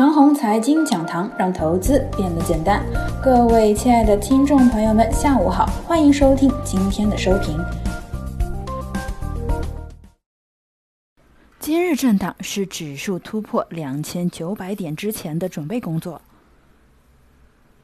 长虹财经讲堂，让投资变得简单。各位亲爱的听众朋友们，下午好，欢迎收听今天的收评。今日震荡是指数突破两千九百点之前的准备工作。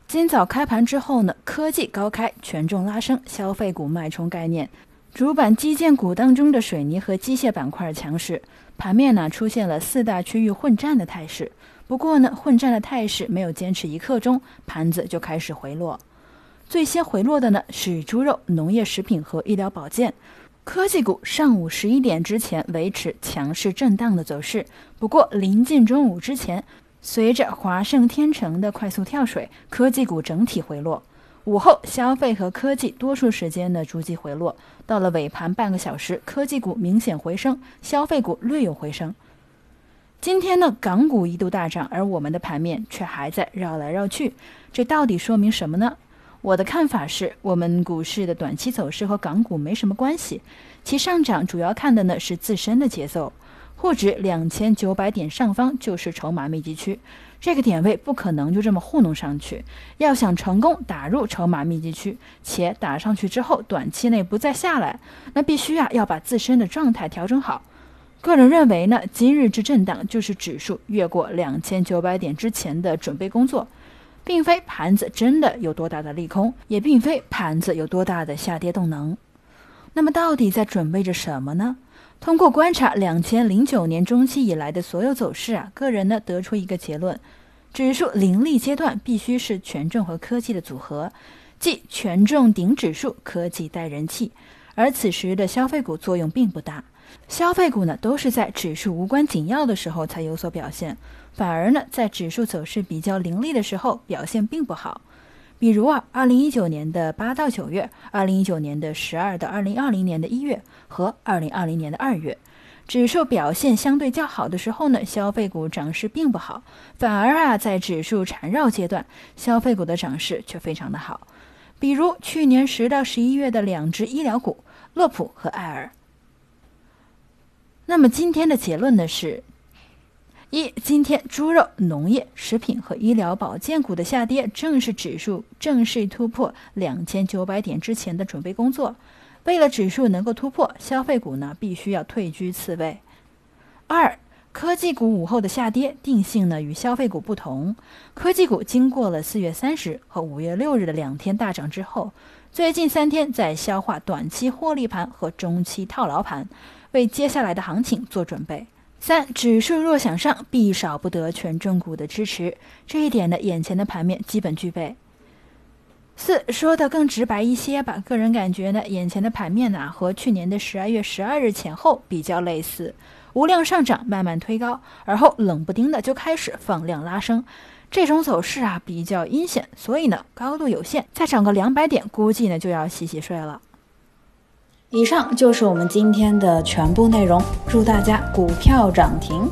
今早开盘之后呢，科技高开，权重拉升，消费股脉冲概念。主板基建股当中的水泥和机械板块强势，盘面呢出现了四大区域混战的态势。不过呢，混战的态势没有坚持一刻钟，盘子就开始回落。最先回落的呢是猪肉、农业食品和医疗保健。科技股上午十一点之前维持强势震荡的走势，不过临近中午之前，随着华盛天成的快速跳水，科技股整体回落。午后，消费和科技多数时间呢逐级回落，到了尾盘半个小时，科技股明显回升，消费股略有回升。今天呢，港股一度大涨，而我们的盘面却还在绕来绕去，这到底说明什么呢？我的看法是，我们股市的短期走势和港股没什么关系，其上涨主要看的呢是自身的节奏。沪指两千九百点上方就是筹码密集区，这个点位不可能就这么糊弄上去。要想成功打入筹码密集区，且打上去之后短期内不再下来，那必须啊要把自身的状态调整好。个人认为呢，今日之震荡就是指数越过两千九百点之前的准备工作，并非盘子真的有多大的利空，也并非盘子有多大的下跌动能。那么到底在准备着什么呢？通过观察两千零九年中期以来的所有走势啊，个人呢得出一个结论：指数凌厉阶段必须是权重和科技的组合，即权重顶指数，科技带人气。而此时的消费股作用并不大，消费股呢都是在指数无关紧要的时候才有所表现，反而呢在指数走势比较凌厉的时候表现并不好。比如啊，二零一九年的八到九月，二零一九年的十二到二零二零年的一月和二零二零年的二月，指数表现相对较好的时候呢，消费股涨势并不好，反而啊，在指数缠绕阶段，消费股的涨势却非常的好。比如去年十到十一月的两只医疗股，洛普和爱尔。那么今天的结论呢是。一，今天猪肉、农业、食品和医疗保健股的下跌，正是指数正式突破两千九百点之前的准备工作。为了指数能够突破，消费股呢必须要退居次位。二，科技股午后的下跌定性呢与消费股不同，科技股经过了四月三十和五月六日的两天大涨之后，最近三天在消化短期获利盘和中期套牢盘，为接下来的行情做准备。三指数若想上，必少不得权重股的支持，这一点呢，眼前的盘面基本具备。四说的更直白一些吧，个人感觉呢，眼前的盘面呢，和去年的十二月十二日前后比较类似，无量上涨慢慢推高，而后冷不丁的就开始放量拉升，这种走势啊比较阴险，所以呢，高度有限，再涨个两百点，估计呢就要洗洗睡了。以上就是我们今天的全部内容，祝大家股票涨停。